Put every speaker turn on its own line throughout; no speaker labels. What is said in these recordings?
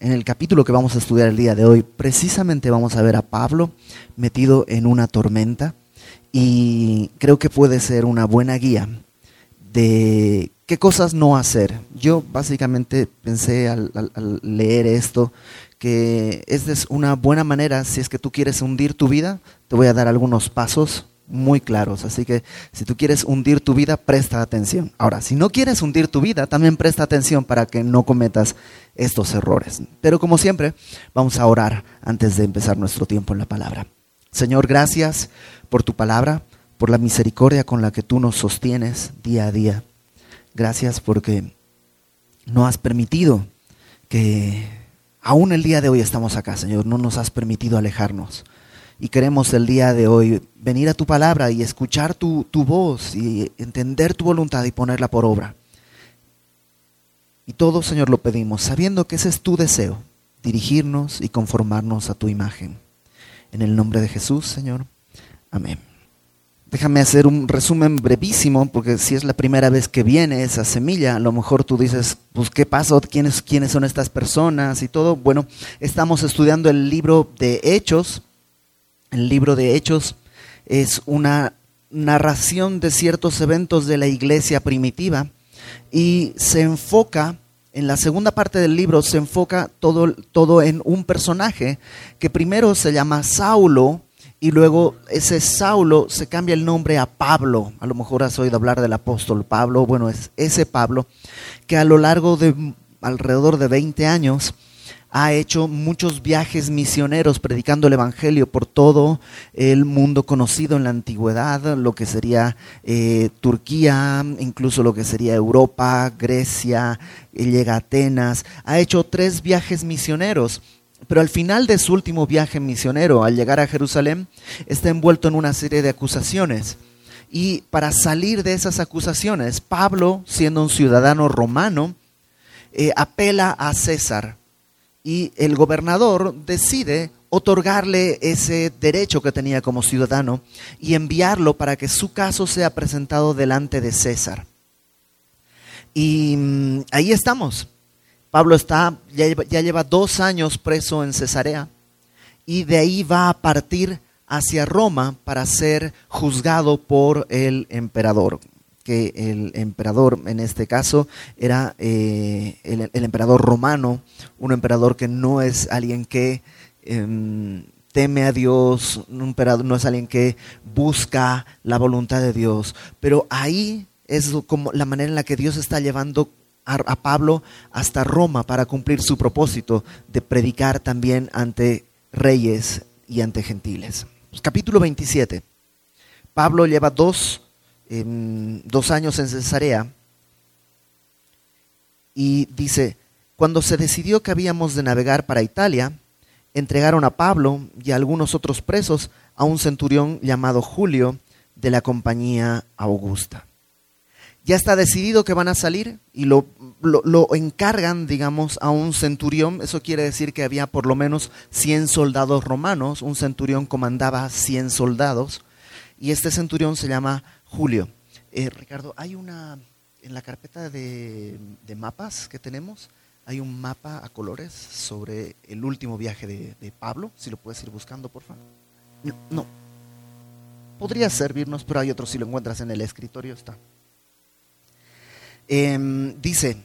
en el capítulo que vamos a estudiar el día de hoy, precisamente vamos a ver a Pablo metido en una tormenta y creo que puede ser una buena guía de qué cosas no hacer. Yo básicamente pensé al, leer esto que esta es una buena manera, si es que tú quieres hundir tu vida, te voy a dar algunos pasos muy claros. Así que si tú quieres hundir tu vida, presta atención. Ahora, si no quieres hundir tu vida, también presta atención para que no cometas estos errores. Pero como siempre, vamos a orar antes de empezar nuestro tiempo en la palabra. Señor, gracias por tu palabra, por la misericordia con la que tú nos sostienes día a día. Gracias porque no has permitido que aún el día de hoy estamos acá, Señor, no nos has permitido alejarnos y queremos el día de hoy venir a tu palabra y escuchar tu, voz y entender tu voluntad y ponerla por obra. Y todo, Señor, lo pedimos, sabiendo que ese es tu deseo, dirigirnos y conformarnos a tu imagen. En el nombre de Jesús, Señor. Amén. Déjame hacer un resumen brevísimo, porque si es la primera vez que viene esa semilla, a lo mejor tú dices, pues, ¿qué pasó? ¿Quiénes, ¿Quiénes son estas personas? Y todo. Bueno, estamos estudiando el libro de Hechos, el libro de Hechos es una narración de ciertos eventos de la iglesia primitiva y se enfoca, en la segunda parte del libro se enfoca todo, todo en un personaje que primero se llama Saulo y luego ese Saulo se cambia el nombre a Pablo. A lo mejor has oído hablar del apóstol Pablo. Bueno, es ese Pablo que a lo largo de alrededor de 20 años ha hecho muchos viajes misioneros predicando el Evangelio por todo el mundo conocido en la antigüedad, lo que sería eh, Turquía, incluso lo que sería Europa, Grecia, llega a Atenas. Ha hecho tres viajes misioneros. Pero al final de su último viaje misionero, al llegar a Jerusalén, está envuelto en una serie de acusaciones. Y para salir de esas acusaciones, Pablo, siendo un ciudadano romano, eh, apela a César y el gobernador decide otorgarle ese derecho que tenía como ciudadano y enviarlo para que su caso sea presentado delante de César. Y mm, ahí estamos. Pablo está, ya ya lleva dos años preso en Cesarea y de ahí va a partir hacia Roma para ser juzgado por el emperador que el emperador, en este caso, era eh, el, emperador romano, un emperador que no es alguien que em, teme a Dios, un emperador no es alguien que busca la voluntad de Dios, pero ahí es como la manera en la que Dios está llevando a, Pablo hasta Roma para cumplir su propósito de predicar también ante reyes y ante gentiles. Capítulo 27. Pablo lleva dos dos años en Cesarea, y dice, cuando se decidió que habíamos de navegar para Italia, entregaron a Pablo y a algunos otros presos a un centurión llamado Julio de la compañía Augusta. Ya está decidido que van a salir y lo, lo, encargan, digamos, a un centurión. Eso quiere decir que había por lo menos 100 soldados romanos. Un centurión comandaba 100 soldados. Y este centurión se llama Julio. Eh, Ricardo, hay una, en la carpeta de, mapas que tenemos, hay un mapa a colores sobre el último viaje de, Pablo, si lo puedes ir buscando, por favor. No, podría servirnos, pero hay otro, si lo encuentras en el escritorio, está. Em, dice,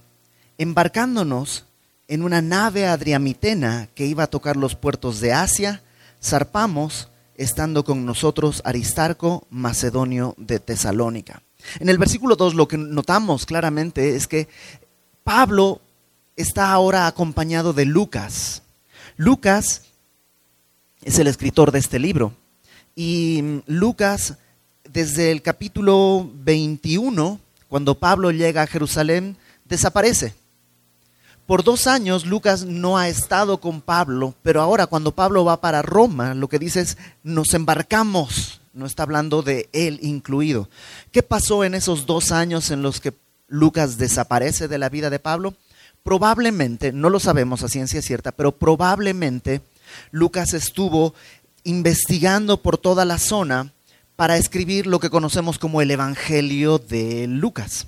embarcándonos en una nave adriamitena que iba a tocar los puertos de Asia, zarpamos estando con nosotros Aristarco, macedonio de Tesalónica. En el versículo 2 lo que notamos claramente es que Pablo está ahora acompañado de Lucas. Lucas es el escritor de este libro. Y Lucas, desde el capítulo 21, cuando Pablo llega a Jerusalén, desaparece. Por dos años Lucas no ha estado con Pablo, pero ahora cuando Pablo va para Roma, lo que dice es, nos embarcamos, no está hablando de él incluido. ¿Qué pasó en esos dos años en los que Lucas desaparece de la vida de Pablo? Probablemente, no lo sabemos a ciencia cierta, pero probablemente Lucas estuvo investigando por toda la zona para escribir lo que conocemos como el Evangelio de Lucas.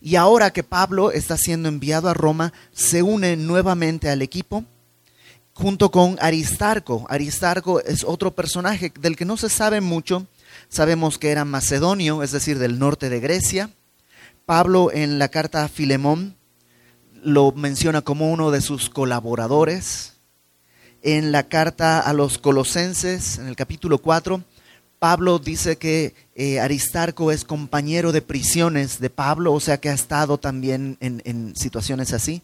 Y ahora que Pablo está siendo enviado a Roma, se une nuevamente al equipo junto con Aristarco. Aristarco es otro personaje del que no se sabe mucho. Sabemos que era macedonio, es decir, del norte de Grecia. Pablo en la carta a Filemón lo menciona como uno de sus colaboradores. En la carta a los colosenses, en el capítulo 4, Pablo dice que eh, Aristarco es compañero de prisiones de Pablo, o sea que ha estado también en, situaciones así.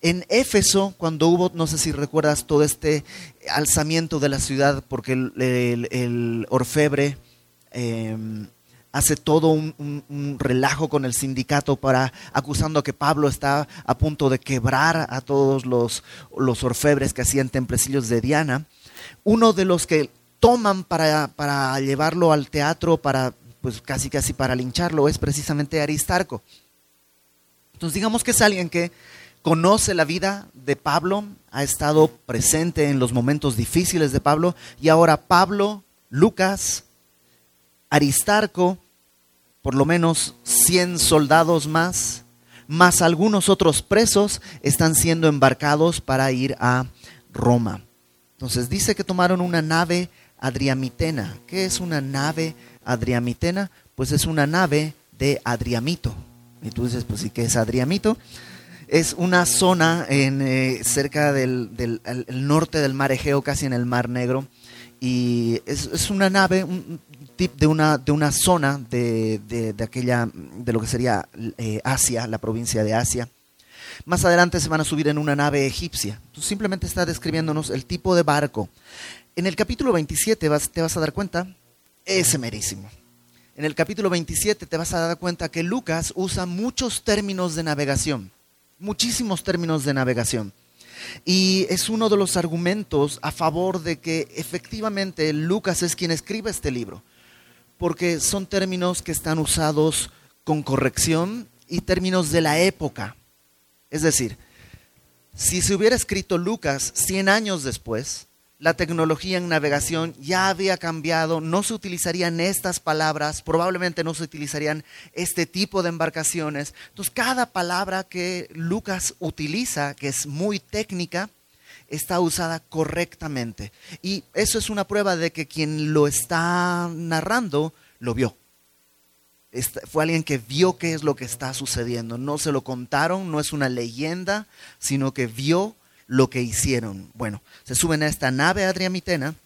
En Éfeso, cuando hubo, no sé si recuerdas, todo este alzamiento de la ciudad, porque el, orfebre em, hace todo un, relajo con el sindicato para acusando que Pablo está a punto de quebrar a todos los, los orfebres que hacían templecillos de Diana. Uno de los que toman para, para llevarlo al teatro, para, pues casi casi para lincharlo, es precisamente Aristarco. Entonces digamos que es alguien que conoce la vida de Pablo, ha estado presente en los momentos difíciles de Pablo, y ahora Pablo, Lucas, Aristarco, por lo menos 100 soldados más, más algunos otros presos, están siendo embarcados para ir a Roma. Entonces dice que tomaron una nave Adriamitena. ¿Qué es una nave Adriamitena? Pues es una nave de Adriamito. Y tú dices, pues sí, ¿qué es Adriamito? Es una zona en, eh, cerca del, norte del mar Egeo, casi en el mar Negro. Y es, una nave de, una, de una zona de, de, aquella, de lo que sería eh, Asia, la provincia de Asia. Más adelante se van a subir en una nave egipcia. Simplemente está describiéndonos el tipo de barco. En el capítulo 27 te vas a dar cuenta, ese merísimo. En el capítulo 27 te vas a dar cuenta que Lucas usa muchos términos de navegación, muchísimos términos de navegación. Y es uno de los argumentos a favor de que efectivamente Lucas es quien escribe este libro, porque son términos que están usados con corrección y términos de la época. Es decir, si se hubiera escrito Lucas 100 años después, la tecnología en navegación ya había cambiado, no se utilizarían estas palabras, probablemente no se utilizarían este tipo de embarcaciones. Entonces, cada palabra que Lucas utiliza, que es muy técnica, está usada correctamente. Y eso es una prueba de que quien lo está narrando lo vio. fue alguien que vio qué es lo que está sucediendo. No se lo contaron, no es una leyenda, sino que vio lo que hicieron. Bueno, se suben a esta nave adriamitena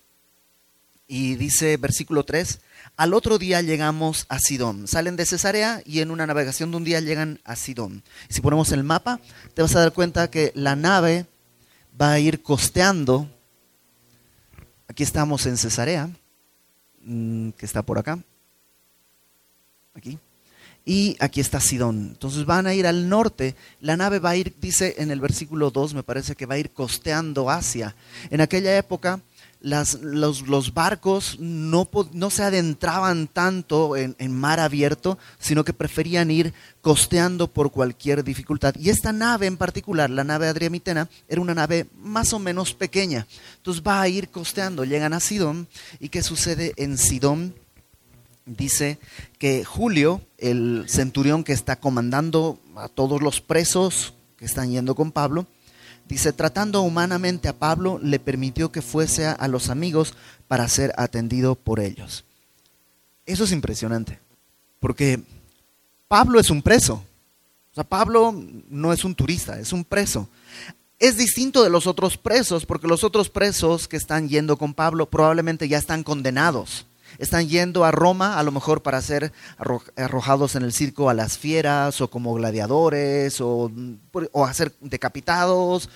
y dice versículo 3, al otro día llegamos a Sidón. Salen de Cesarea y en una navegación de un día llegan a Sidón. Si ponemos el mapa, te vas a dar cuenta que la nave va a ir costeando. Aquí estamos en Cesarea, mm, que está por acá. Aquí y aquí está Sidón. Entonces van a ir al norte. La nave va a ir, dice en el versículo 2, me parece que va a ir costeando hacia. En aquella época los, barcos no, no, se adentraban tanto en, en, mar abierto, sino que preferían ir costeando por cualquier dificultad. Y esta nave en particular, la nave adriamitena, era una nave más o menos pequeña. Entonces va a ir costeando. Llegan a Sidón. ¿Y qué sucede en Sidón? Dice que Julio, el centurión que está comandando a todos los presos que están yendo con Pablo, dice, tratando humanamente a Pablo, le permitió que fuese a los amigos para ser atendido por ellos. Eso es impresionante, porque Pablo es un preso. O sea, Pablo no es un turista, es un preso. Es distinto de los otros presos, porque los otros presos que están yendo con Pablo probablemente ya están condenados están yendo a Roma a lo mejor para ser arrojados en el circo a las fieras o como gladiadores o, o a ser decapitados,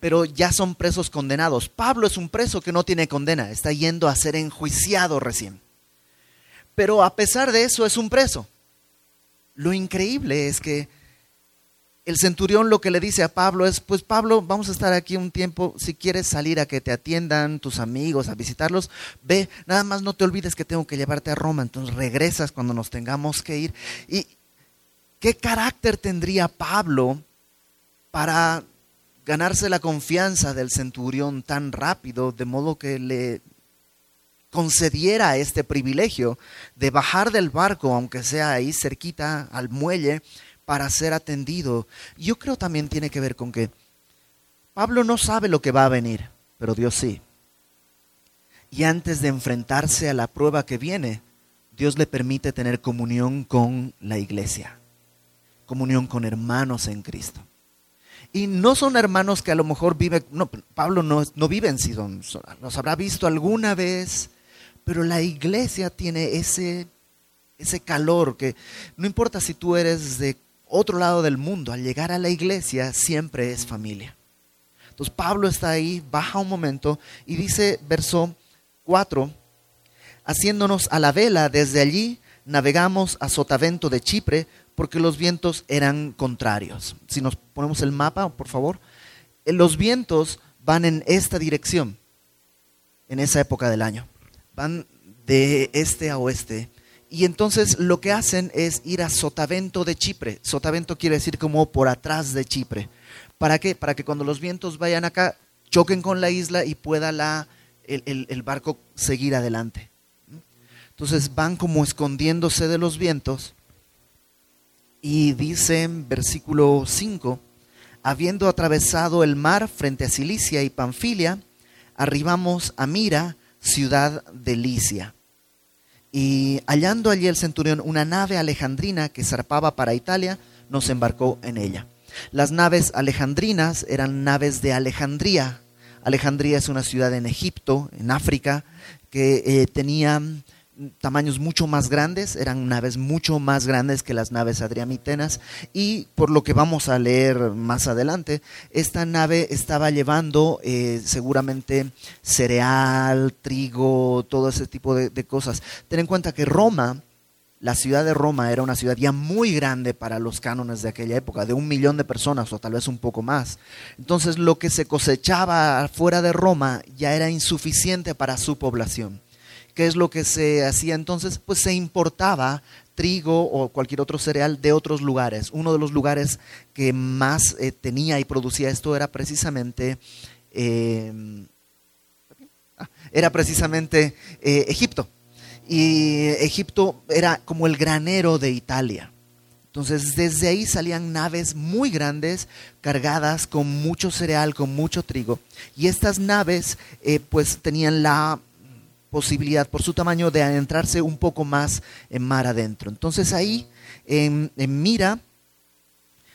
pero ya son presos condenados. Pablo es un preso que no tiene condena, está yendo a ser enjuiciado recién. Pero a pesar de eso es un preso. Lo increíble es que el centurión lo que le dice a Pablo es, pues Pablo, vamos a estar aquí un tiempo, si quieres salir a que te atiendan tus amigos, a visitarlos, ve, nada más no te olvides que tengo que llevarte a Roma, entonces regresas cuando nos tengamos que ir. ¿Y qué carácter tendría Pablo para ganarse la confianza del centurión tan rápido, de modo que le concediera este privilegio de bajar del barco, aunque sea ahí cerquita al muelle, para ser atendido. Yo creo también tiene que ver con que Pablo no sabe lo que va a venir, pero Dios sí. Y antes de enfrentarse a la prueba que viene, Dios le permite tener comunión con la iglesia, comunión con hermanos en Cristo. Y no son hermanos que a lo mejor viven, no, Pablo no, no vive en Sidón, los habrá visto alguna vez, pero la iglesia tiene ese, ese calor que no importa si tú eres de otro lado del mundo, al llegar a la iglesia siempre es familia. Entonces Pablo está ahí, baja un momento y dice, verso 4, haciéndonos a la vela desde allí, navegamos a Sotavento de Chipre porque los vientos eran contrarios. Si nos ponemos el mapa, por favor, eh, los vientos van en esta dirección en esa época del año. Van de este a oeste. Y entonces lo que hacen es ir a Sotavento de Chipre. Sotavento quiere decir como por atrás de Chipre. ¿Para qué? Para que cuando los vientos vayan acá, choquen con la isla y pueda la, el, barco seguir adelante. Entonces van como escondiéndose de los vientos. Y dice versículo 5, habiendo atravesado el mar frente a Cilicia y Panfilia, arribamos a Mira, ciudad de Licia. Y hallando allí el centurión una nave alejandrina que zarpaba para Italia, nos embarcó en ella. Las naves alejandrinas eran naves de Alejandría, Alejandría es una ciudad en Egipto, en África, que eh, tenía tamaños mucho más grandes, eran naves mucho más grandes que las naves adriamitenas y por lo que vamos a leer más adelante, esta nave estaba llevando eh, seguramente cereal, trigo, todo ese tipo de cosas. Ten en cuenta que Roma la ciudad de Roma era una ciudad ya muy grande para los cánones de aquella época, de un millón de personas o tal vez un poco más. Entonces lo que se cosechaba fuera de Roma ya era insuficiente para su población. ¿Qué es lo que se hacía entonces? Pues se importaba trigo o cualquier otro cereal de otros lugares. Uno de los lugares que más eh, tenía y producía esto era precisamente, eh, era precisamente eh, Egipto y Egipto era como el granero de Italia. Entonces desde ahí salían naves muy grandes cargadas con mucho cereal, con mucho trigo. Y estas naves pues tenían la posibilidad por su tamaño de adentrarse un poco más en mar adentro. Entonces ahí en, Mira,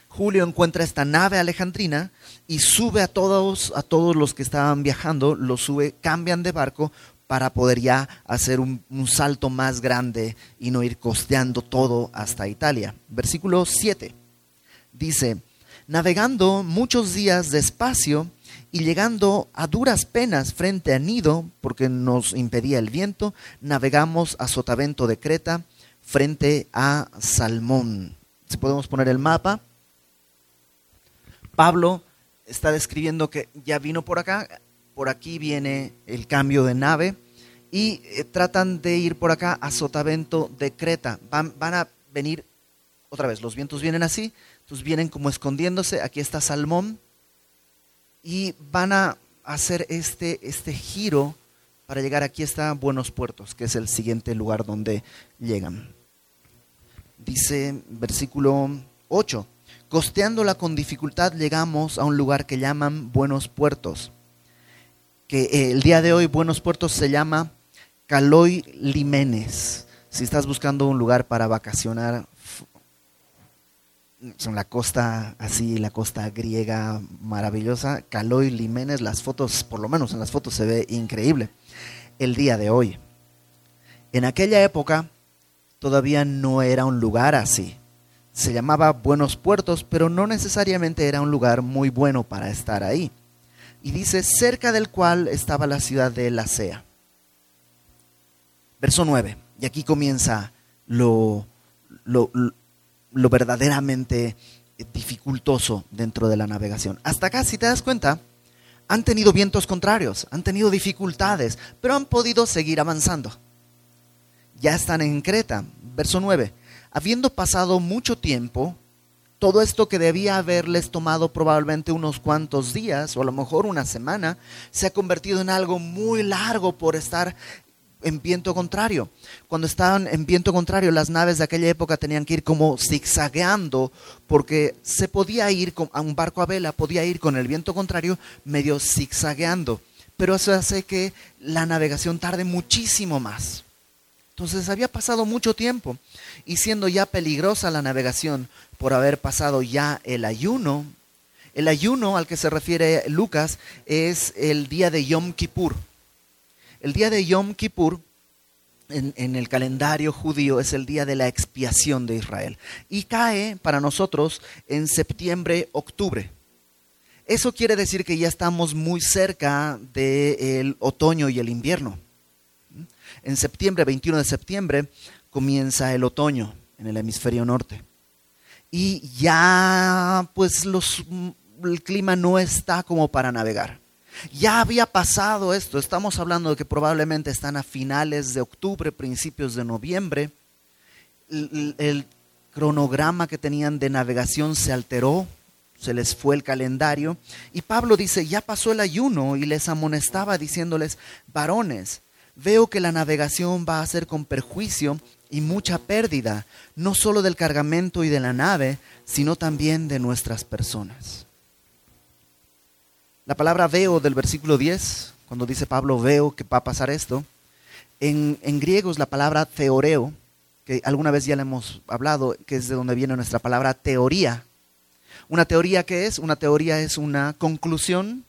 Julio encuentra esta nave alejandrina y sube a todos, a todos los que estaban viajando, los sube, cambian de barco para poder ya hacer un, salto más grande y no ir costeando todo hasta Italia. Versículo 7 dice, navegando muchos días despacio y llegando a duras penas frente a Nido, porque nos impedía el viento, navegamos a Sotavento de Creta frente a Salmón. Si podemos poner el mapa. Pablo está describiendo que ya vino por acá, por aquí viene el cambio de nave y eh, tratan de ir por acá a Sotavento de Creta. Van, van, a venir, otra vez, los vientos vienen así, entonces vienen como escondiéndose, aquí está Salmón, y van a hacer este, este giro para llegar aquí está Buenos Puertos, que es el siguiente lugar donde llegan. Dice versículo 8, costeándola con dificultad llegamos a un lugar que llaman Buenos Puertos que eh, el día de hoy Buenos Puertos se llama Caloy Limenes. Si estás buscando un lugar para vacacionar en la costa así, la costa griega maravillosa, Caloy Limenes, las fotos, por lo menos en las fotos se ve increíble. El día de hoy. En aquella época todavía no era un lugar así. Se llamaba Buenos Puertos, pero no necesariamente era un lugar muy bueno para estar ahí y dice, cerca del cual estaba la ciudad de Lacea. Verso 9, y aquí comienza lo, lo verdaderamente dificultoso dentro de la navegación. Hasta acá, si te das cuenta, han tenido vientos contrarios, han tenido dificultades, pero han podido seguir avanzando. Ya están en Creta. Verso 9. Habiendo pasado mucho tiempo, todo esto que debía haberles tomado probablemente unos cuantos días o a lo mejor una semana, se ha convertido en algo muy largo por estar en viento contrario. Cuando estaban en viento contrario, las naves de aquella época tenían que ir como zigzagueando, porque se podía ir a un barco a vela, podía ir con el viento contrario medio zigzagueando. Pero eso hace que la navegación tarde muchísimo más. Entonces había pasado mucho tiempo y siendo ya peligrosa la navegación por haber pasado ya el ayuno, el ayuno al que se refiere Lucas es el día de Yom Kippur. El día de Yom Kippur en, el calendario judío es el día de la expiación de Israel y cae para nosotros en septiembre, octubre. Eso quiere decir que ya estamos muy cerca del otoño y el invierno. En septiembre, 21 de septiembre, comienza el otoño en el hemisferio norte. Y ya pues los el clima no está como para navegar. Ya había pasado esto, estamos hablando de que probablemente están a finales de octubre, principios de noviembre. El, cronograma que tenían de navegación se alteró, se les fue el calendario. Y Pablo dice, ya pasó el ayuno y les amonestaba diciéndoles, varones, veo que la navegación va a ser con perjuicio y mucha pérdida, no solo del cargamento y de la nave, sino también de nuestras personas. La palabra veo del versículo 10, cuando dice Pablo veo que va a pasar esto, en, griego es la palabra teoreo, que alguna vez ya le hemos hablado, que es de donde viene nuestra palabra teoría. Una teoría que es, una teoría es una conclusión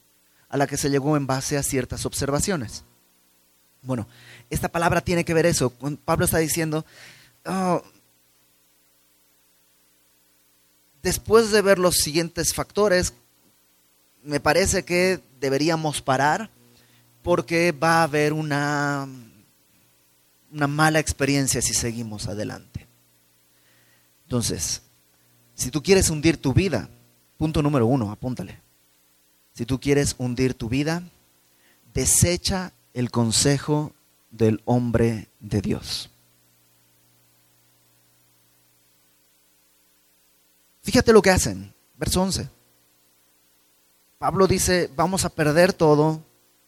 a la que se llegó en base a ciertas observaciones. Bueno, esta palabra tiene que ver eso. Pablo está diciendo, oh, después de ver los siguientes factores, me parece que deberíamos parar porque va a haber una, una mala experiencia si seguimos adelante. Entonces, si tú quieres hundir tu vida, punto número uno, apúntale. Si tú quieres hundir tu vida, desecha el consejo del hombre de Dios. Fíjate lo que hacen, verso 11. Pablo dice, vamos a perder todo,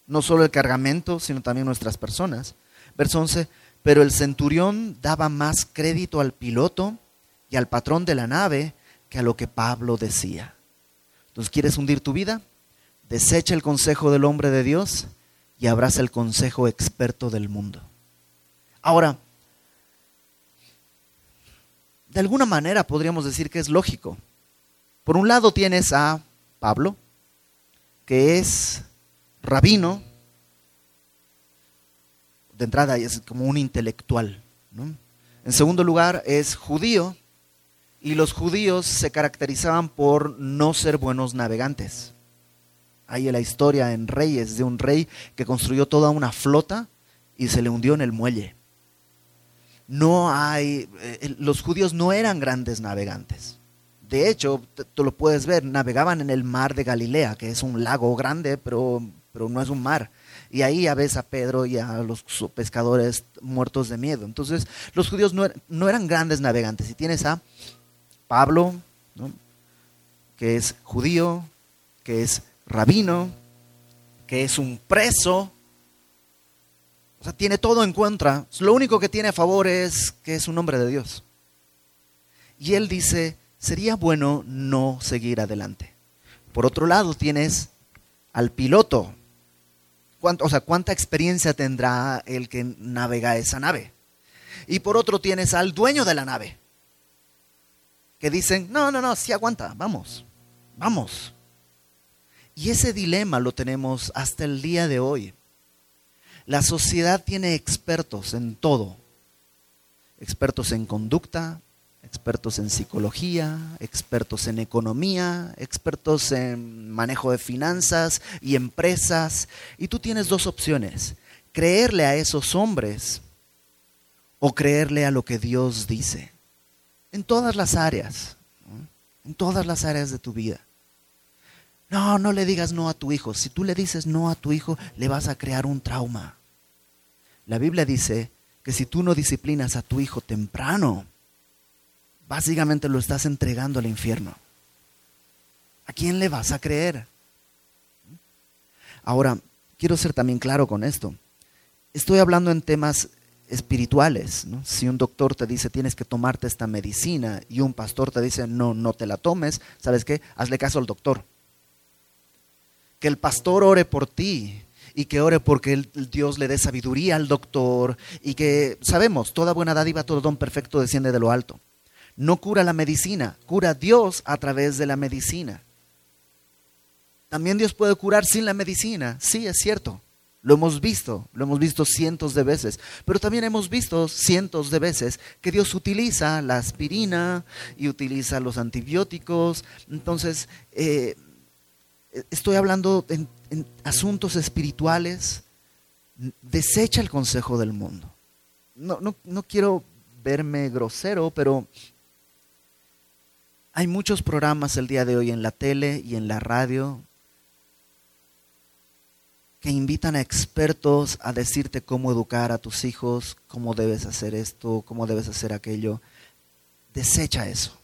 no solo el cargamento, sino también nuestras personas. Verso 11, pero el centurión daba más crédito al piloto y al patrón de la nave que a lo que Pablo decía. Entonces, ¿quieres hundir tu vida? Desecha el consejo del hombre de Dios y abraza el consejo experto del mundo. Ahora, de alguna manera podríamos decir que es lógico. Por un lado tienes a Pablo, que es rabino, de entrada es como un intelectual. En segundo lugar, es judío, y los judíos se caracterizaban por no ser buenos navegantes. Hay la historia en Reyes de un rey que construyó toda una flota y se le hundió en el muelle. No hay, eh, los judíos no eran grandes navegantes. De hecho, tú lo puedes ver, navegaban en el mar de Galilea, que es un lago grande, pero, pero no es un mar. Y ahí ya ves a Pedro y a los pescadores muertos de miedo. Entonces, los judíos no, er, eran grandes navegantes. Y tienes a Pablo, que es judío, que es rabino, que es un preso. O sea, tiene todo en contra. Lo único que tiene a favor es que es un hombre de Dios. Y él dice, sería bueno no seguir adelante. Por otro lado, tienes al piloto. o sea, ¿cuánta experiencia tendrá el que navega esa nave? Y por otro tienes al dueño de la nave, que dicen, no, no, no, sí aguanta, vamos, vamos. Y ese dilema lo tenemos hasta el día de hoy. La sociedad tiene expertos en todo, expertos en conducta, expertos en psicología, expertos en economía, expertos en manejo de finanzas y empresas. Y tú tienes dos opciones, creerle a esos hombres o creerle a lo que Dios dice. En todas las áreas, en todas las áreas de tu vida. No, no le digas no a tu hijo. Si tú le dices no a tu hijo, le vas a crear un trauma. La Biblia dice que si tú no disciplinas a tu hijo temprano, básicamente lo estás entregando al infierno. ¿A quién le vas a creer? Ahora, quiero ser también claro con esto. estoy hablando en temas espirituales. Si un doctor te dice tienes que tomarte esta medicina y un pastor te dice no, no te la tomes, ¿sabes qué? Hazle caso al doctor. Que el pastor ore por ti y que ore porque el, Dios le dé sabiduría al doctor y que sabemos, toda buena dádiva, todo don perfecto desciende de lo alto. No cura la medicina, cura Dios a través de la medicina. También Dios puede curar sin la medicina, sí, es cierto. Lo hemos visto, lo hemos visto cientos de veces, pero también hemos visto cientos de veces que Dios utiliza la aspirina y utiliza los antibióticos. Entonces, eh, estoy hablando en, en asuntos espirituales, desecha el consejo del mundo. No, no, no quiero verme grosero, pero hay muchos programas el día de hoy en la tele y en la radio que invitan a expertos a decirte cómo educar a tus hijos, cómo debes hacer esto, cómo debes hacer aquello. Desecha eso.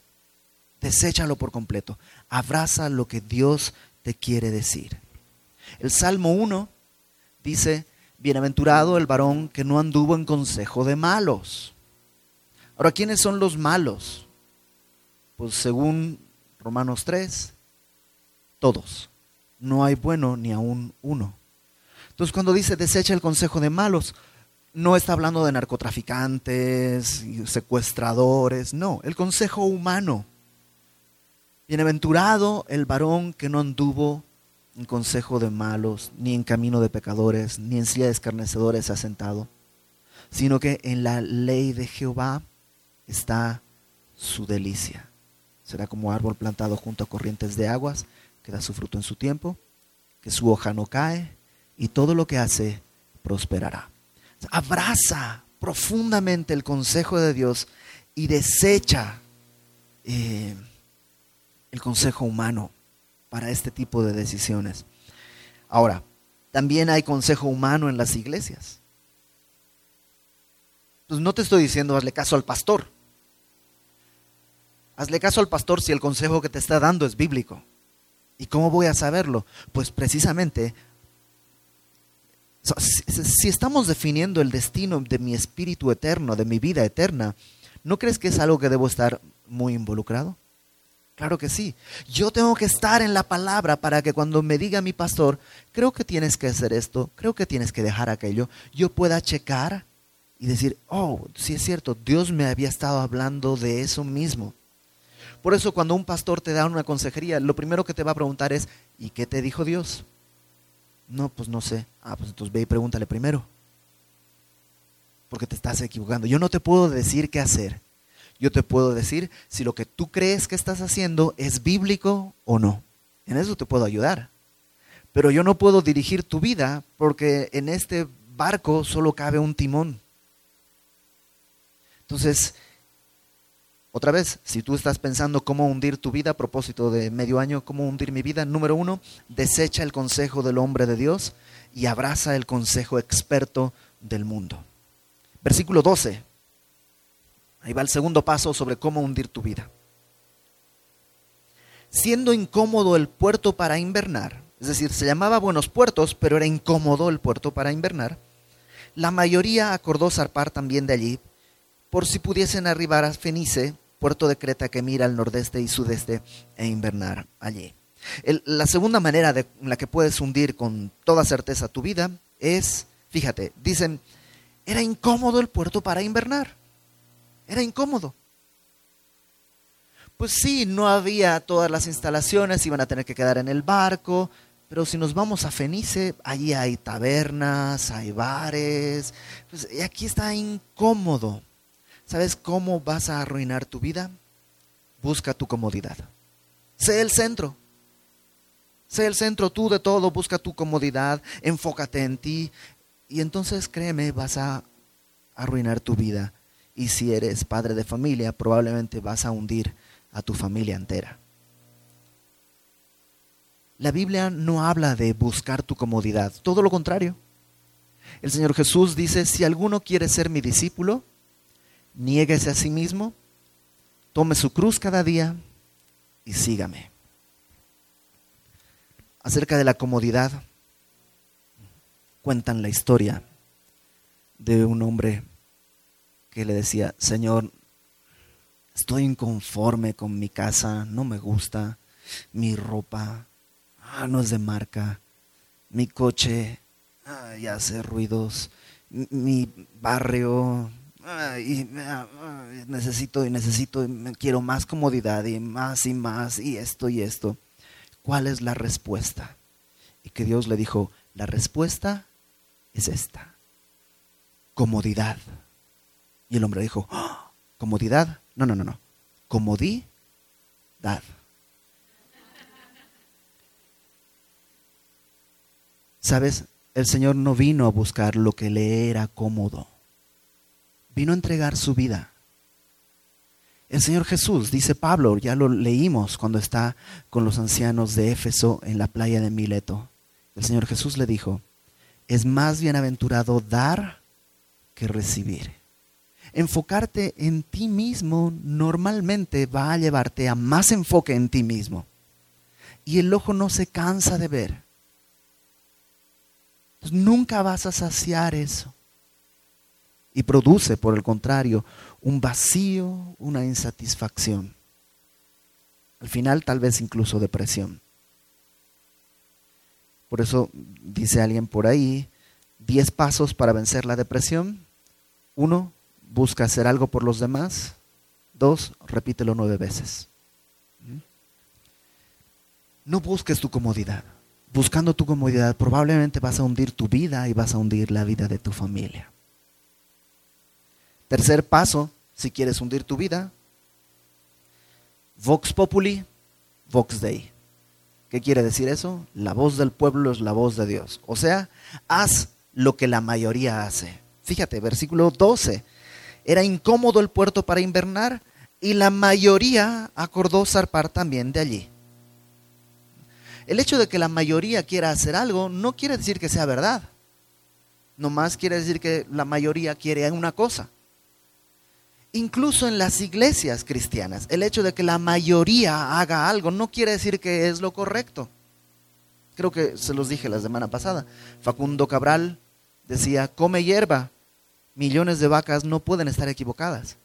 Deséchalo por completo. Abraza lo que Dios te quiere decir. El Salmo 1 dice, bienaventurado el varón que no anduvo en consejo de malos. Ahora, ¿quiénes son los malos? Pues según Romanos 3, todos. No hay bueno ni aún uno. Entonces cuando dice desecha el consejo de malos, no está hablando de narcotraficantes, secuestradores, no, el consejo humano. Bienaventurado el varón que no anduvo en consejo de malos, ni en camino de pecadores, ni en silla de escarnecedores ha sentado, sino que en la ley de Jehová está su delicia. Será como árbol plantado junto a corrientes de aguas, que da su fruto en su tiempo, que su hoja no cae, y todo lo que hace prosperará. Abraza profundamente el consejo de Dios y desecha eh, el consejo humano para este tipo de decisiones. Ahora, también hay consejo humano en las iglesias. Pues no te estoy diciendo hazle caso al pastor. Hazle caso al pastor si el consejo que te está dando es bíblico. ¿Y cómo voy a saberlo? Pues precisamente si estamos definiendo el destino de mi espíritu eterno, de mi vida eterna, ¿no crees que es algo que debo estar muy involucrado? Claro que sí. Yo tengo que estar en la palabra para que cuando me diga mi pastor, creo que tienes que hacer esto, creo que tienes que dejar aquello, yo pueda checar y decir, oh, sí es cierto, Dios me había estado hablando de eso mismo. Por eso cuando un pastor te da una consejería, lo primero que te va a preguntar es, ¿y qué te dijo Dios? No, pues no sé. Ah, pues entonces ve y pregúntale primero. Porque te estás equivocando. Yo no te puedo decir qué hacer. Yo te puedo decir si lo que tú crees que estás haciendo es bíblico o no. En eso te puedo ayudar. Pero yo no puedo dirigir tu vida porque en este barco solo cabe un timón. Entonces, otra vez, si tú estás pensando cómo hundir tu vida a propósito de medio año, cómo hundir mi vida, número uno, desecha el consejo del hombre de Dios y abraza el consejo experto del mundo. Versículo 12. Ahí va el segundo paso sobre cómo hundir tu vida. Siendo incómodo el puerto para invernar, es decir, se llamaba Buenos Puertos, pero era incómodo el puerto para invernar, la mayoría acordó zarpar también de allí, por si pudiesen arribar a Fenice puerto de Creta que mira al nordeste y sudeste e invernar allí. la segunda manera de la que puedes hundir con toda certeza tu vida es, fíjate, dicen, era incómodo el puerto para invernar. Era incómodo. Pues sí, no había todas las instalaciones, iban a tener que quedar en el barco, pero si nos vamos a Fenice, allí hay tabernas, hay bares, pues, y aquí está incómodo. ¿Sabes cómo vas a arruinar tu vida? Busca tu comodidad. Sé el centro. Sé el centro tú de todo, busca tu comodidad, enfócate en ti y entonces créeme, vas a arruinar tu vida. Y si eres padre de familia, probablemente vas a hundir a tu familia entera. La Biblia no habla de buscar tu comodidad, todo lo contrario. El Señor Jesús dice, si alguno quiere ser mi discípulo, niéguese a sí mismo, tome su cruz cada día y sígame. Acerca de la comodidad, cuentan la historia de un hombre que le decía, Señor, estoy inconforme con mi casa, no me gusta, mi ropa ah, no es de marca, mi coche ah, ya hace ruidos, mi barrio y, necesito y necesito, y quiero más comodidad y más y más y esto y esto. ¿Cuál es la respuesta? Y que Dios le dijo, la respuesta es esta, comodidad. Y el hombre dijo, ¡Ah! ¿comodidad? No, no, no, no, comodidad. ¿Sabes? El Señor no vino a buscar lo que le era cómodo. Vino a entregar su vida. El Señor Jesús, dice Pablo, ya lo leímos cuando está con los ancianos de Éfeso en la playa de Mileto. El Señor Jesús le dijo, es más bienaventurado dar que recibir. Enfocarte en ti mismo normalmente va a llevarte a más enfoque en ti mismo. Y el ojo no se cansa de ver. nunca vas a saciar eso. Y produce, por el contrario, un vacío, una insatisfacción. Al final tal vez incluso depresión. Por eso dice alguien por ahí, 10 pasos para vencer la depresión. Uno, busca hacer algo por los demás. Dos, repítelo nueve veces. No busques tu comodidad. Buscando tu comodidad probablemente vas a hundir tu vida y vas a hundir la vida de tu familia. Tercer paso, si quieres hundir tu vida, Vox Populi, Vox Dei. ¿Qué quiere decir eso? La voz del pueblo es la voz de Dios. O sea, haz lo que la mayoría hace. Fíjate, versículo 12. Era incómodo el puerto para invernar y la mayoría acordó zarpar también de allí. El hecho de que la mayoría quiera hacer algo no quiere decir que sea verdad. Nomás quiere decir que la mayoría quiere una cosa incluso en las iglesias cristianas, el hecho de que la mayoría haga algo no quiere decir que es lo correcto. Creo que se los dije la semana pasada. Facundo Cabral decía, come hierba, millones de vacas no pueden estar equivocadas.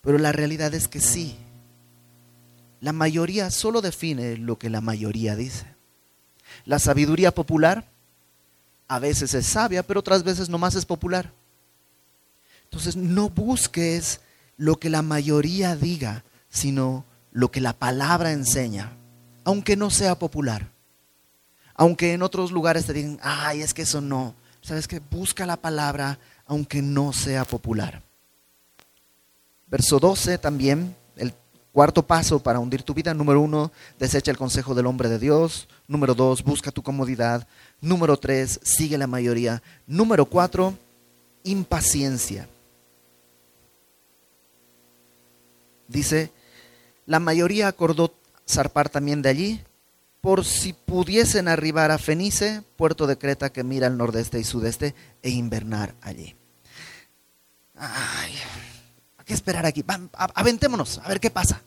Pero la realidad es que sí. La mayoría solo define lo que la mayoría dice. La sabiduría popular a veces es sabia, pero otras veces nomás es popular. Entonces no busques lo que la mayoría diga, sino lo que la palabra enseña, aunque no sea popular. Aunque en otros lugares te digan, ay, es que eso no. ¿Sabes qué? Busca la palabra, aunque no sea popular. Verso 12 también, el cuarto paso para hundir tu vida. Número uno, desecha el consejo del hombre de Dios. Número dos, busca tu comodidad. Número tres, sigue la mayoría. Número cuatro, impaciencia. Dice, la mayoría acordó zarpar también de allí, por si pudiesen arribar a Fenice, puerto de Creta que mira al nordeste y sudeste, e invernar allí. Ay, que esperar aquí. aventémonos, a ver qué pasa.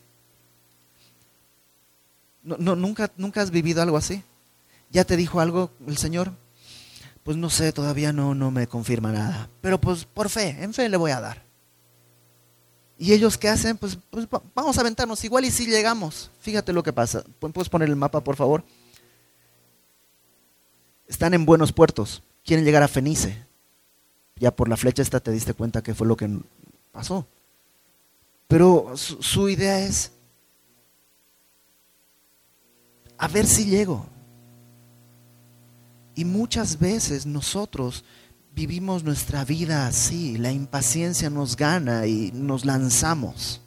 No, nunca, ¿Nunca has vivido algo así? ¿Ya te dijo algo el Señor? Pues no sé, todavía no, no me confirma nada. Pero pues por fe, en fe le voy a dar. ¿Y ellos qué hacen? Pues, pues vamos a aventarnos, igual y si llegamos. Fíjate lo que pasa. ¿Puedes poner el mapa, por favor? Están en buenos puertos, quieren llegar a Fenice. Ya por la flecha esta te diste cuenta que fue lo que pasó. Pero su, su idea es, a ver si llego. Y muchas veces nosotros vivimos nuestra vida así, la impaciencia nos gana y nos lanzamos.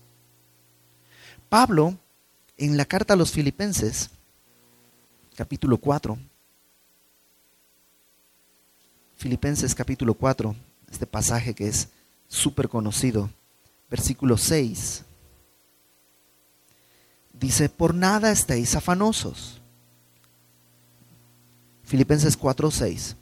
Pablo, en la carta a los filipenses, capítulo 4, Filipenses capítulo 4, este pasaje que es súper conocido, versículo 6, dice, por nada estéis afanosos. Filipenses 4, 6.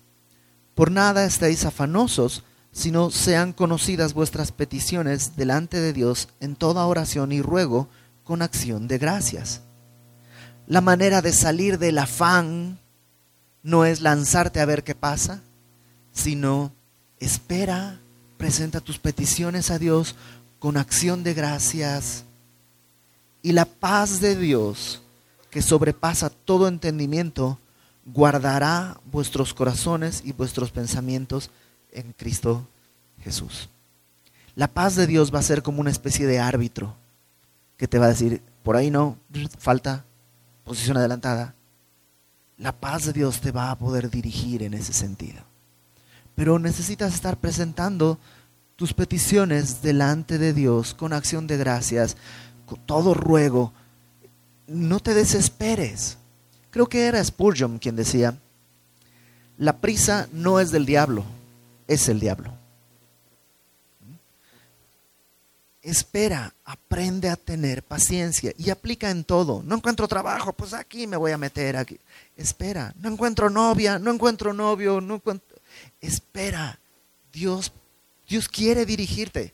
Por nada estéis afanosos, sino sean conocidas vuestras peticiones delante de Dios en toda oración y ruego con acción de gracias. La manera de salir del afán no es lanzarte a ver qué pasa, sino espera, presenta tus peticiones a Dios con acción de gracias y la paz de Dios que sobrepasa todo entendimiento guardará vuestros corazones y vuestros pensamientos en Cristo Jesús. La paz de Dios va a ser como una especie de árbitro que te va a decir, por ahí no, falta, posición adelantada. La paz de Dios te va a poder dirigir en ese sentido. Pero necesitas estar presentando tus peticiones delante de Dios con acción de gracias, con todo ruego. No te desesperes. Creo que era Spurgeon quien decía, la prisa no es del diablo, es el diablo. Espera, aprende a tener paciencia y aplica en todo. No encuentro trabajo, pues aquí me voy a meter aquí. Espera, no encuentro novia, no encuentro novio, no encuentro. Espera, Dios, Dios quiere dirigirte.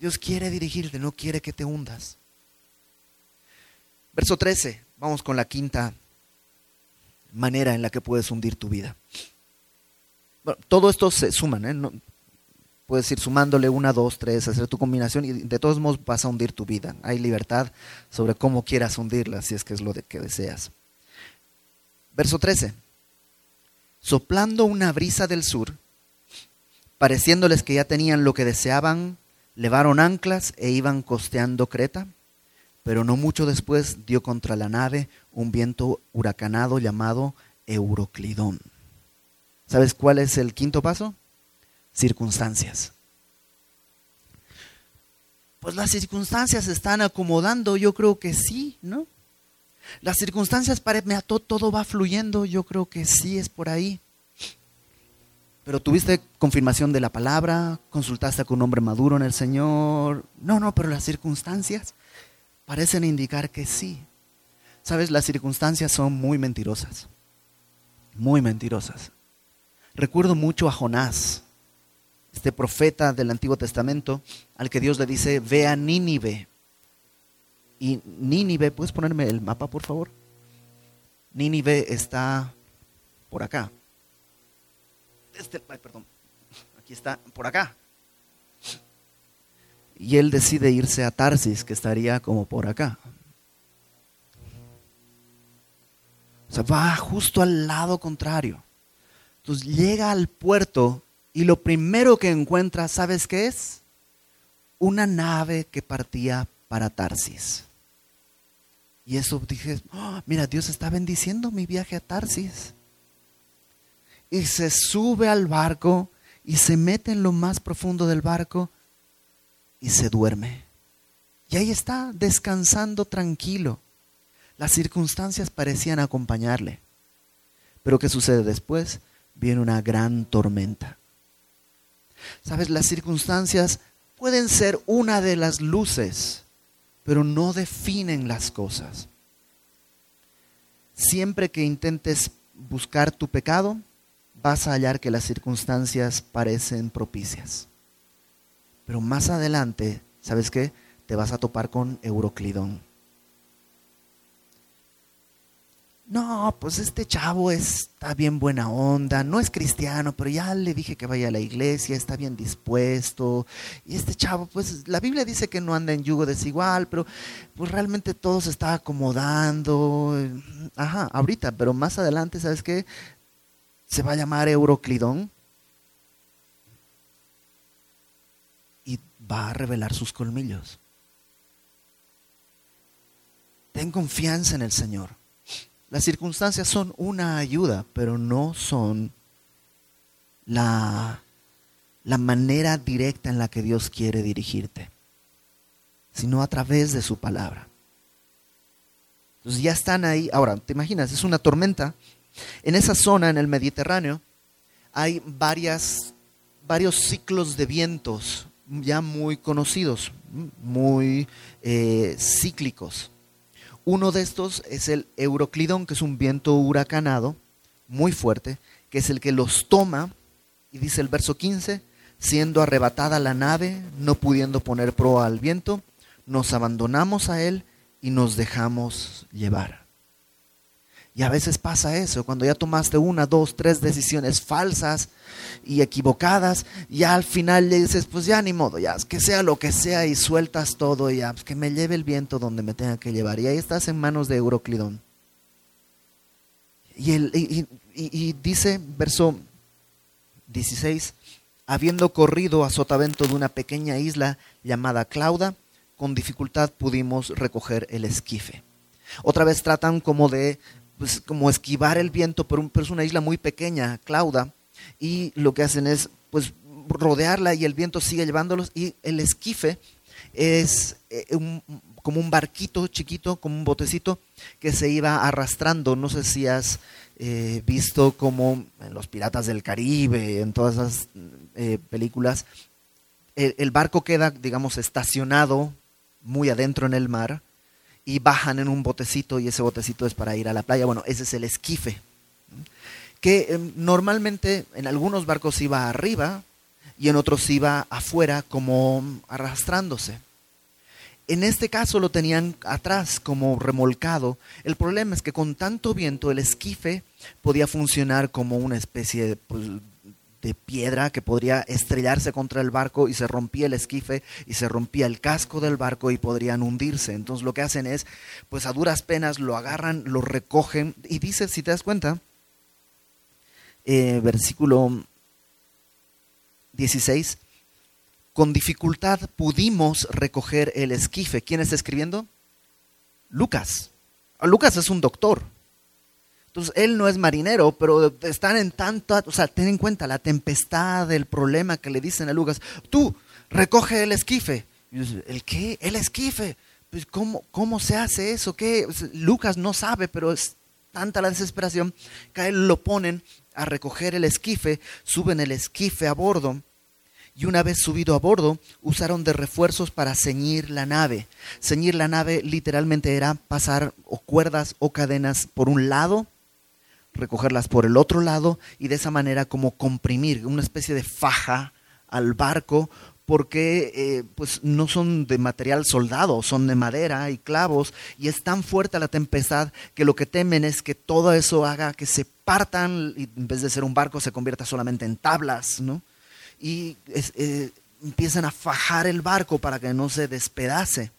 Dios quiere dirigirte, no quiere que te hundas. Verso 13. Vamos con la quinta manera en la que puedes hundir tu vida. Todo esto se suman, ¿eh? puedes ir sumándole una, dos, tres, hacer tu combinación y de todos modos vas a hundir tu vida. Hay libertad sobre cómo quieras hundirla, si es que es lo que deseas. Verso 13. Soplando una brisa del sur, pareciéndoles que ya tenían lo que deseaban, levaron anclas e iban costeando Creta pero no mucho después dio contra la nave un viento huracanado llamado Euroclidón. ¿Sabes cuál es el quinto paso? Circunstancias. Pues las circunstancias se están acomodando, yo creo que sí, ¿no? Las circunstancias, para todo, todo va fluyendo, yo creo que sí es por ahí. Pero tuviste confirmación de la palabra, consultaste con un hombre maduro en el Señor. No, no, pero las circunstancias parecen indicar que sí. Sabes, las circunstancias son muy mentirosas, muy mentirosas. Recuerdo mucho a Jonás, este profeta del Antiguo Testamento, al que Dios le dice, ve a Nínive. Y Nínive, ¿puedes ponerme el mapa, por favor? Nínive está por acá. Este, perdón, aquí está, por acá y él decide irse a Tarsis, que estaría como por acá. O sea, va justo al lado contrario. Entonces llega al puerto y lo primero que encuentra, ¿sabes qué es? Una nave que partía para Tarsis. Y eso dije, oh, mira, Dios está bendiciendo mi viaje a Tarsis. Y se sube al barco y se mete en lo más profundo del barco y se duerme. Y ahí está, descansando tranquilo. Las circunstancias parecían acompañarle. Pero ¿qué sucede después? Viene una gran tormenta. Sabes, las circunstancias pueden ser una de las luces, pero no definen las cosas. Siempre que intentes buscar tu pecado, vas a hallar que las circunstancias parecen propicias. Pero más adelante, ¿sabes qué? Te vas a topar con Euroclidón. No, pues este chavo está bien buena onda, no es cristiano, pero ya le dije que vaya a la iglesia, está bien dispuesto. Y este chavo, pues la Biblia dice que no anda en yugo desigual, pero pues realmente todo se está acomodando. Ajá, ahorita, pero más adelante, ¿sabes qué? Se va a llamar Euroclidón va a revelar sus colmillos. Ten confianza en el Señor. Las circunstancias son una ayuda, pero no son la, la manera directa en la que Dios quiere dirigirte, sino a través de su palabra. Entonces ya están ahí. Ahora, ¿te imaginas? Es una tormenta. En esa zona, en el Mediterráneo, hay varias, varios ciclos de vientos ya muy conocidos, muy eh, cíclicos. Uno de estos es el Euroclidón, que es un viento huracanado muy fuerte, que es el que los toma, y dice el verso 15, siendo arrebatada la nave, no pudiendo poner proa al viento, nos abandonamos a él y nos dejamos llevar. Y a veces pasa eso, cuando ya tomaste una, dos, tres decisiones falsas y equivocadas, ya al final le dices, pues ya ni modo, ya, que sea lo que sea y sueltas todo, y ya, pues que me lleve el viento donde me tenga que llevar. Y ahí estás en manos de Euroclidón. Y, y dice, verso 16, habiendo corrido a sotavento de una pequeña isla llamada Clauda, con dificultad pudimos recoger el esquife. Otra vez tratan como de pues, como esquivar el viento, pero, es una isla muy pequeña, Clauda, y lo que hacen es pues rodearla y el viento sigue llevándolos y el esquife es eh, como un barquito chiquito, como un botecito que se iba arrastrando. No sé si has eh, visto como en los Piratas del Caribe, en todas esas eh, películas, el, barco queda, digamos, estacionado muy adentro en el mar y bajan en un botecito y ese botecito es para ir a la playa. Bueno, ese es el esquife, que em, normalmente en algunos barcos iba arriba y en otros iba afuera como arrastrándose. En este caso lo tenían atrás como remolcado. El problema es que con tanto viento el esquife podía funcionar como una especie de, pues, de piedra que podría estrellarse contra el barco y se rompía el esquife y se rompía el casco del barco y podrían hundirse. Entonces lo que hacen es, pues a duras penas lo agarran, lo recogen y dice, si te das cuenta, eh, versículo 16, con dificultad pudimos recoger el esquife. ¿Quién está escribiendo? Lucas. Lucas es un doctor. Entonces, él no es marinero, pero están en tanta, o sea, ten en cuenta la tempestad, el problema que le dicen a Lucas, tú, recoge el esquife. ¿El qué? El esquife. Pues, ¿cómo, ¿Cómo se hace eso? ¿Qué? Lucas no sabe, pero es tanta la desesperación que a él lo ponen a recoger el esquife, suben el esquife a bordo y una vez subido a bordo usaron de refuerzos para ceñir la nave. Ceñir la nave literalmente era pasar o cuerdas o cadenas por un lado recogerlas por el otro lado y de esa manera como comprimir una especie de faja al barco porque eh, pues no son de material soldado, son de madera y clavos, y es tan fuerte la tempestad que lo que temen es que todo eso haga que se partan y en vez de ser un barco se convierta solamente en tablas, ¿no? Y eh, empiezan a fajar el barco para que no se despedace.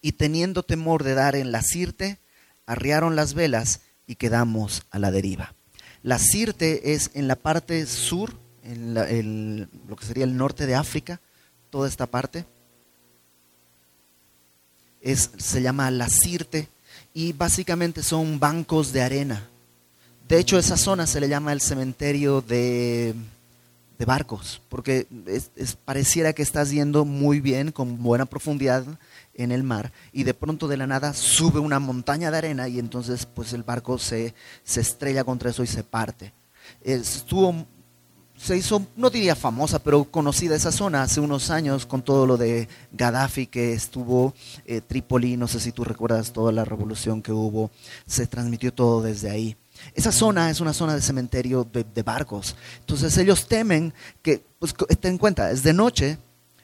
Y teniendo temor de dar en la Sirte, arriaron las velas y quedamos a la deriva. La Sirte es en la parte sur, en lo que sería el norte de África, toda esta parte. Es, se llama la Sirte y básicamente son bancos de arena. De hecho, esa zona se le llama el cementerio de, de barcos, porque pareciera que estás yendo muy bien, con buena profundidad, en el mar y de pronto de la nada sube una montaña de arena y entonces pues el barco se, se estrella contra eso y se parte. Estuvo, se hizo, no diría famosa, pero conocida esa zona hace unos años con todo lo de Gaddafi que estuvo eh, Trípoli, no sé si tú recuerdas toda la revolución que hubo, se transmitió todo desde ahí. Esa zona es una zona de cementerio de, de barcos. Entonces ellos temen que, pues ten en cuenta, es de noche,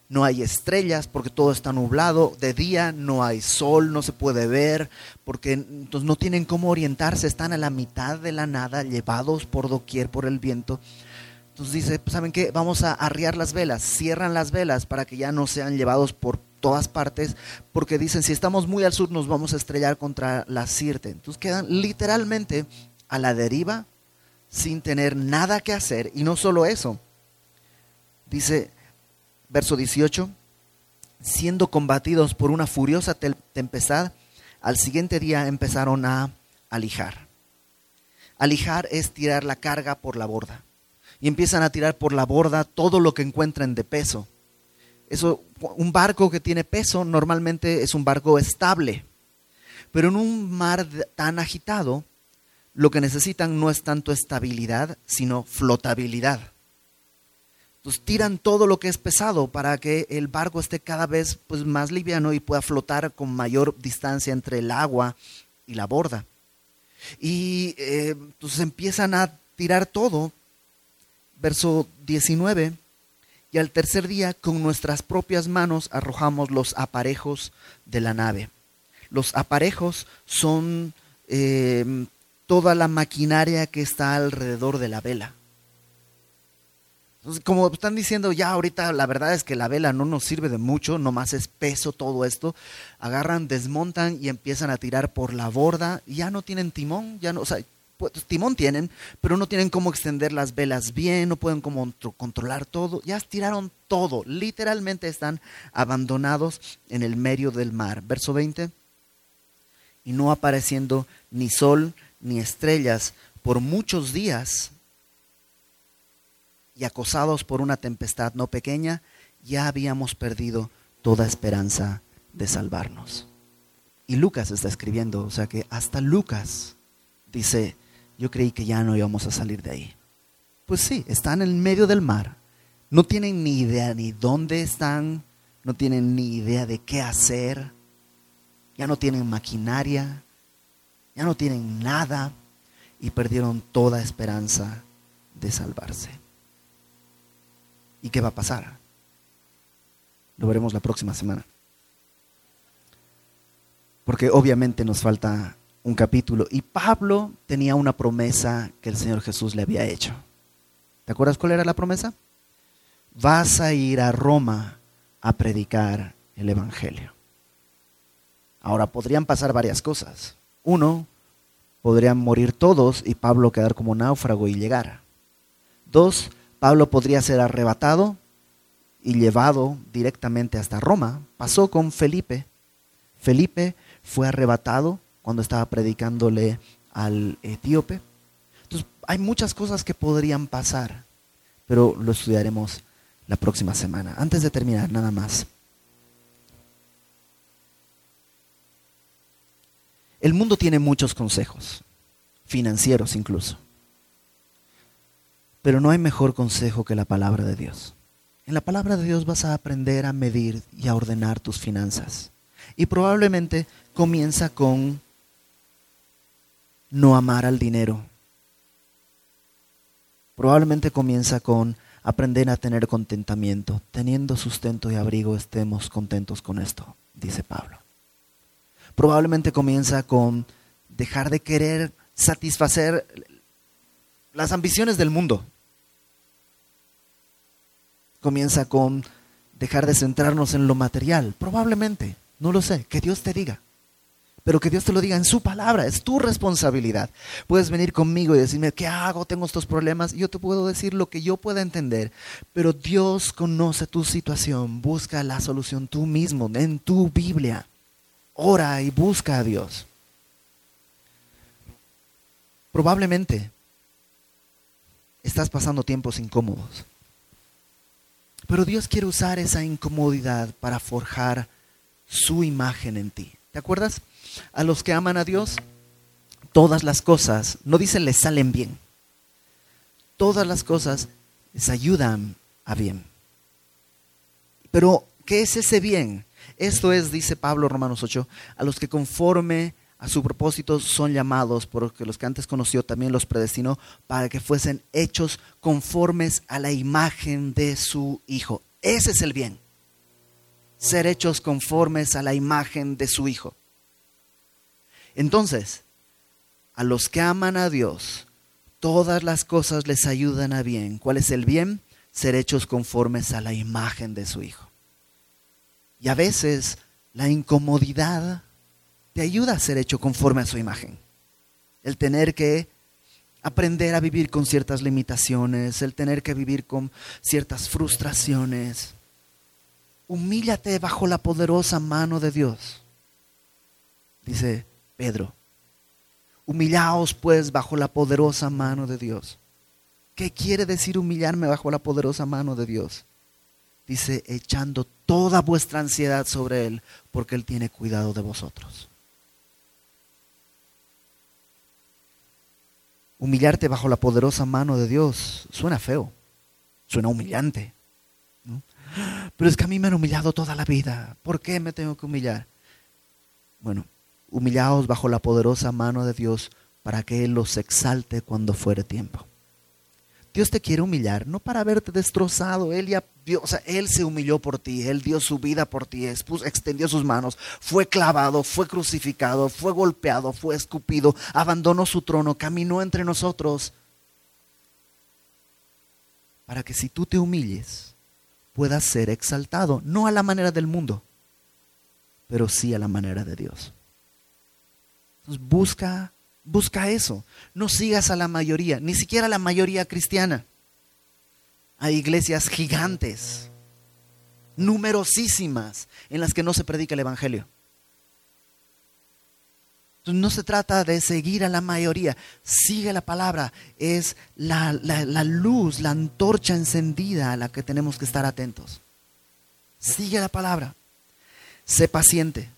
no hay estrellas porque todo está nublado, de día no hay sol, no se puede ver, porque entonces no tienen cómo orientarse, están a la mitad de la nada, llevados por doquier por el viento. Entonces dice, pues, ¿saben qué? Vamos a arriar las velas, cierran las velas para que ya no sean llevados por todas partes, porque dicen, si estamos muy al sur nos vamos a estrellar contra la Sirte. Entonces quedan literalmente a la deriva, sin tener nada que hacer, y no solo eso, dice, verso 18, siendo combatidos por una furiosa tempestad, al siguiente día empezaron a alijar. Alijar es tirar la carga por la borda. Y empiezan a tirar por la borda todo lo que encuentren de peso. Eso, un barco que tiene peso normalmente es un barco estable. Pero en un mar tan agitado, lo que necesitan no es tanto estabilidad, sino flotabilidad. Entonces tiran todo lo que es pesado para que el barco esté cada vez pues, más liviano y pueda flotar con mayor distancia entre el agua y la borda. Y eh, empiezan a tirar todo. Verso 19. Y al tercer día con nuestras propias manos arrojamos los aparejos de la nave. Los aparejos son eh, toda la maquinaria que está alrededor de la vela. Como están diciendo, ya ahorita la verdad es que la vela no nos sirve de mucho, nomás es peso todo esto. Agarran, desmontan y empiezan a tirar por la borda. Ya no tienen timón, ya no, o sea, pues, timón tienen, pero no tienen cómo extender las velas bien, no pueden cómo controlar todo. Ya tiraron todo, literalmente están abandonados en el medio del mar. Verso 20. Y no apareciendo ni sol ni estrellas por muchos días y acosados por una tempestad no pequeña, ya habíamos perdido toda esperanza de salvarnos. Y Lucas está escribiendo, o sea que hasta Lucas dice, yo creí que ya no íbamos a salir de ahí. Pues sí, están en el medio del mar, no tienen ni idea ni dónde están, no tienen ni idea de qué hacer, ya no tienen maquinaria, ya no tienen nada y perdieron toda esperanza de salvarse. ¿Y qué va a pasar? Lo veremos la próxima semana. Porque obviamente nos falta un capítulo. Y Pablo tenía una promesa que el Señor Jesús le había hecho. ¿Te acuerdas cuál era la promesa? Vas a ir a Roma a predicar el Evangelio. Ahora podrían pasar varias cosas. Uno, podrían morir todos y Pablo quedar como náufrago y llegar. Dos, Pablo podría ser arrebatado y llevado directamente hasta Roma. Pasó con Felipe. Felipe fue arrebatado cuando estaba predicándole al etíope. Entonces, hay muchas cosas que podrían pasar, pero lo estudiaremos la próxima semana. Antes de terminar, nada más. El mundo tiene muchos consejos, financieros incluso. Pero no hay mejor consejo que la palabra de Dios. En la palabra de Dios vas a aprender a medir y a ordenar tus finanzas. Y probablemente comienza con no amar al dinero. Probablemente comienza con aprender a tener contentamiento. Teniendo sustento y abrigo estemos contentos con esto, dice Pablo. Probablemente comienza con dejar de querer satisfacer las ambiciones del mundo comienza con dejar de centrarnos en lo material. Probablemente, no lo sé, que Dios te diga. Pero que Dios te lo diga en su palabra, es tu responsabilidad. Puedes venir conmigo y decirme, ¿qué hago? Tengo estos problemas. Yo te puedo decir lo que yo pueda entender. Pero Dios conoce tu situación. Busca la solución tú mismo, en tu Biblia. Ora y busca a Dios. Probablemente estás pasando tiempos incómodos. Pero Dios quiere usar esa incomodidad para forjar su imagen en ti. ¿Te acuerdas? A los que aman a Dios, todas las cosas, no dice les salen bien, todas las cosas les ayudan a bien. Pero, ¿qué es ese bien? Esto es, dice Pablo Romanos 8, a los que conforme a su propósito son llamados, porque los que antes conoció también los predestinó para que fuesen hechos conformes a la imagen de su Hijo. Ese es el bien. Ser hechos conformes a la imagen de su Hijo. Entonces, a los que aman a Dios, todas las cosas les ayudan a bien. ¿Cuál es el bien? Ser hechos conformes a la imagen de su Hijo. Y a veces la incomodidad te ayuda a ser hecho conforme a su imagen. El tener que aprender a vivir con ciertas limitaciones, el tener que vivir con ciertas frustraciones. Humíllate bajo la poderosa mano de Dios, dice Pedro. Humillaos pues bajo la poderosa mano de Dios. ¿Qué quiere decir humillarme bajo la poderosa mano de Dios? Dice, echando toda vuestra ansiedad sobre Él, porque Él tiene cuidado de vosotros. Humillarte bajo la poderosa mano de Dios suena feo, suena humillante. Pero es que a mí me han humillado toda la vida. ¿Por qué me tengo que humillar? Bueno, humillaos bajo la poderosa mano de Dios para que Él los exalte cuando fuere tiempo. Dios te quiere humillar, no para verte destrozado. Él ya o sea, Él se humilló por ti, Él dio su vida por ti, extendió sus manos, fue clavado, fue crucificado, fue golpeado, fue escupido, abandonó su trono, caminó entre nosotros. Para que si tú te humilles, puedas ser exaltado, no a la manera del mundo, pero sí a la manera de Dios. Entonces busca Busca eso. No sigas a la mayoría, ni siquiera a la mayoría cristiana. Hay iglesias gigantes, numerosísimas, en las que no se predica el Evangelio. Entonces, no se trata de seguir a la mayoría. Sigue la palabra. Es la, la, luz, la antorcha encendida a la que tenemos que estar atentos. Sigue la palabra. Sé paciente.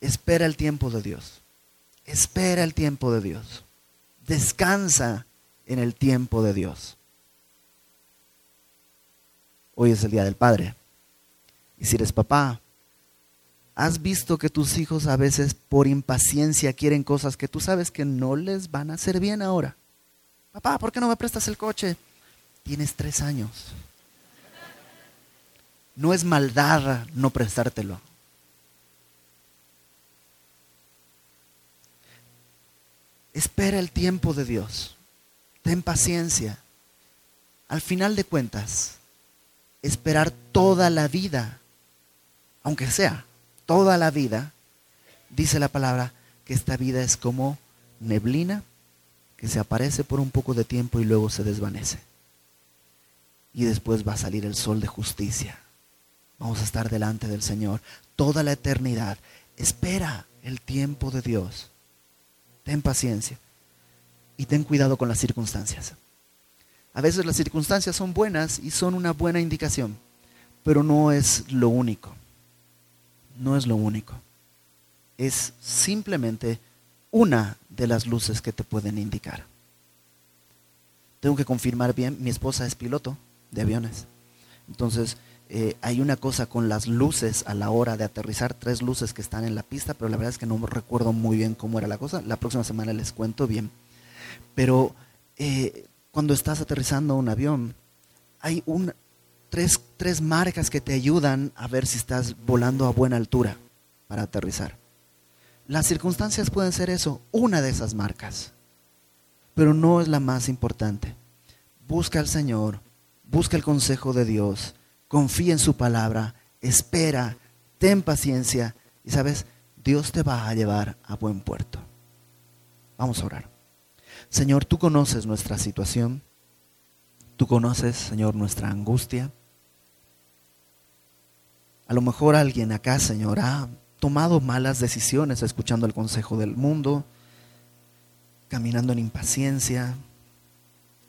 Espera el tiempo de Dios. Espera el tiempo de Dios. Descansa en el tiempo de Dios. Hoy es el Día del Padre. Y si eres papá, ¿has visto que tus hijos a veces por impaciencia quieren cosas que tú sabes que no les van a hacer bien ahora? Papá, ¿por qué no me prestas el coche? Tienes tres años. No es maldad no prestártelo. Espera el tiempo de Dios. Ten paciencia. Al final de cuentas, esperar toda la vida, aunque sea toda la vida, dice la palabra que esta vida es como neblina que se aparece por un poco de tiempo y luego se desvanece. Y después va a salir el sol de justicia. Vamos a estar delante del Señor toda la eternidad. Espera el tiempo de Dios ten paciencia y ten cuidado con las circunstancias. A veces las circunstancias son buenas y son una buena indicación, pero no es lo único. No es lo único. Es simplemente una de las luces que te pueden indicar. Tengo que confirmar bien, mi esposa es piloto de aviones. Entonces, eh, hay una cosa con las luces a la hora de aterrizar, tres luces que están en la pista, pero la verdad es que no recuerdo muy bien cómo era la cosa. La próxima semana les cuento bien. Pero eh, cuando estás aterrizando un avión, hay tres, tres marcas que te ayudan a ver si estás volando a buena altura para aterrizar. Las circunstancias pueden ser eso, una de esas marcas, pero no es la más importante. Busca al Señor, busca el consejo de Dios confía en su palabra, espera, ten paciencia y sabes, Dios te va a llevar a buen puerto. Vamos a orar. Señor, tú conoces nuestra situación, tú conoces, Señor, nuestra angustia. A lo mejor alguien acá, Señor, ha tomado malas decisiones escuchando el consejo del mundo, caminando en impaciencia,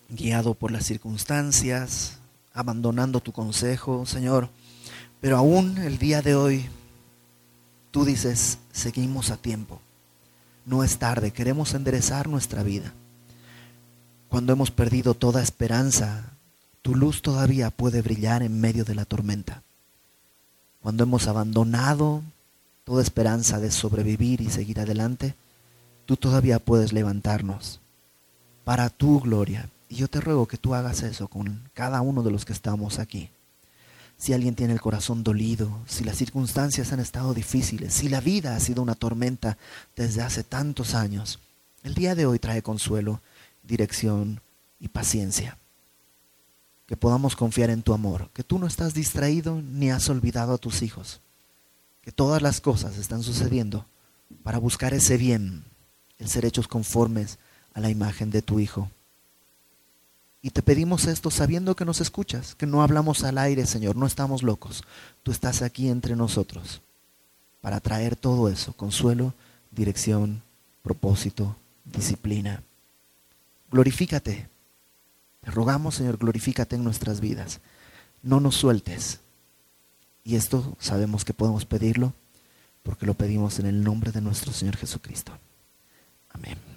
guiado por las circunstancias, abandonando tu consejo, Señor. Pero aún el día de hoy, tú dices, seguimos a tiempo. No es tarde, queremos enderezar nuestra vida. Cuando hemos perdido toda esperanza, tu luz todavía puede brillar en medio de la tormenta. Cuando hemos abandonado toda esperanza de sobrevivir y seguir adelante, tú todavía puedes levantarnos para tu gloria y yo te ruego que tú hagas eso con cada uno de los que estamos aquí. Si alguien tiene el corazón dolido, si las circunstancias han estado difíciles, si la vida ha sido una tormenta desde hace tantos años, el día de hoy trae consuelo, dirección y paciencia. Que podamos confiar en tu amor, que tú no estás distraído ni has olvidado a tus hijos, que todas las cosas están sucediendo para buscar ese bien, el ser hechos conformes a la imagen de tu Hijo. Y te pedimos esto sabiendo que nos escuchas, que no hablamos al aire, Señor, no estamos locos. Tú estás aquí entre nosotros para traer todo eso, consuelo, dirección, propósito, disciplina. Glorifícate. Te rogamos, Señor, glorifícate en nuestras vidas. No nos sueltes. Y esto sabemos que podemos pedirlo porque lo pedimos en el nombre de nuestro Señor Jesucristo. Amén.